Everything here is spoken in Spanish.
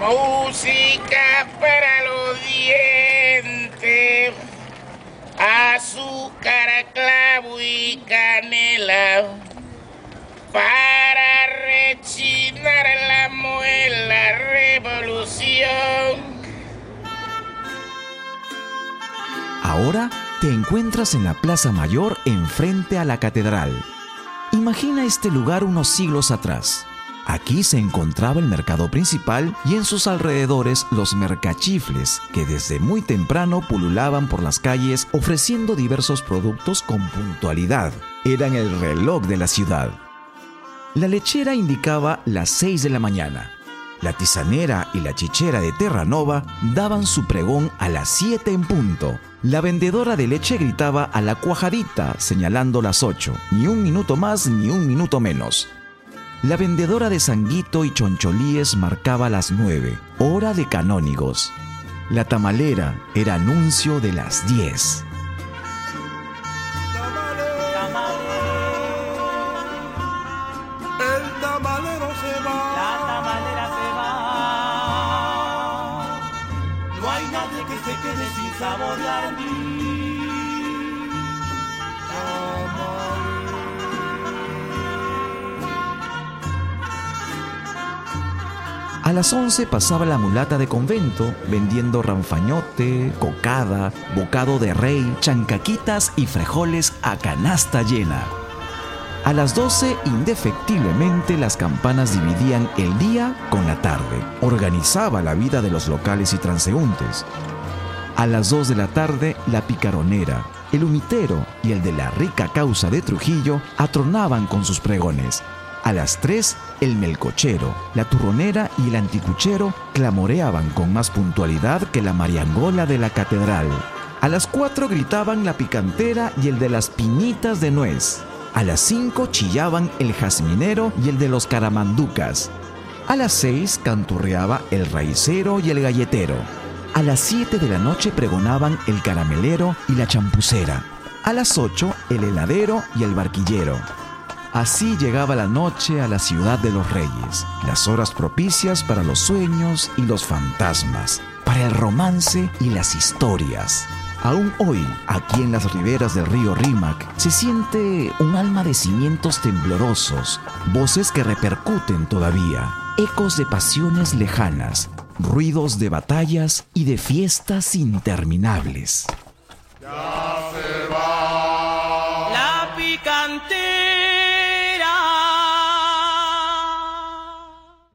Música para los dientes, azúcar, clavo y canela, para rechinar la muela, revolución. Ahora te encuentras en la Plaza Mayor enfrente a la Catedral. Imagina este lugar unos siglos atrás Aquí se encontraba el mercado principal y en sus alrededores los mercachifles que desde muy temprano pululaban por las calles ofreciendo diversos productos con puntualidad. Eran el reloj de la ciudad. La lechera indicaba las 6 de la mañana. La tisanera y la chichera de Terranova daban su pregón a las 7 en punto. La vendedora de leche gritaba a la cuajadita señalando las 8, ni un minuto más ni un minuto menos. La vendedora de sanguito y choncholíes marcaba las 9, hora de canónigos. La tamalera era anuncio de las 10. El tamalero A las 11 pasaba la mulata de convento vendiendo ranfañote, cocada, bocado de rey, chancaquitas y frijoles a canasta llena. A las 12, indefectiblemente, las campanas dividían el día con la tarde. Organizaba la vida de los locales y transeúntes. A las 2 de la tarde, la picaronera, el humitero y el de la rica causa de Trujillo atronaban con sus pregones. A las 3, el melcochero, la turronera y el anticuchero clamoreaban con más puntualidad que la mariangola de la catedral. A las 4 gritaban la picantera y el de las piñitas de nuez. A las 5 chillaban el jazminero y el de los caramanducas. A las 6 canturreaba el raicero y el galletero. A las 7 de la noche pregonaban el caramelero y la champucera. A las 8 el heladero y el barquillero. Así llegaba la noche a la ciudad de los reyes, las horas propicias para los sueños y los fantasmas, para el romance y las historias. Aún hoy, aquí en las riberas del río Rímac, se siente un alma de cimientos temblorosos, voces que repercuten todavía, ecos de pasiones lejanas, ruidos de batallas y de fiestas interminables. La picantera.